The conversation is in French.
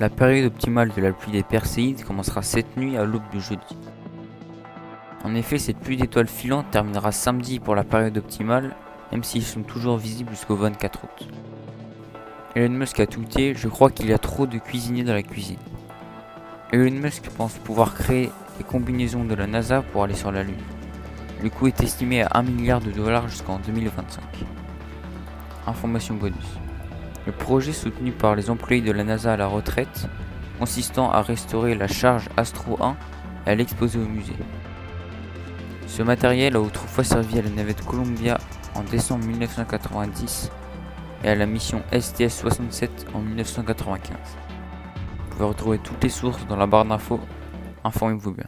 La période optimale de la pluie des Perséides commencera cette nuit à l'aube du jeudi. En effet, cette pluie d'étoiles filantes terminera samedi pour la période optimale, même s'ils sont toujours visibles jusqu'au 24 août. Elon Musk a tweeté Je crois qu'il y a trop de cuisiniers dans la cuisine. Elon Musk pense pouvoir créer des combinaisons de la NASA pour aller sur la Lune. Le coût est estimé à 1 milliard de dollars jusqu'en 2025. Information bonus. Le projet soutenu par les employés de la NASA à la retraite, consistant à restaurer la charge Astro 1 et à l'exposer au musée. Ce matériel a autrefois servi à la navette Columbia en décembre 1990 et à la mission STS-67 en 1995. Vous pouvez retrouver toutes les sources dans la barre d'infos. Informez-vous bien.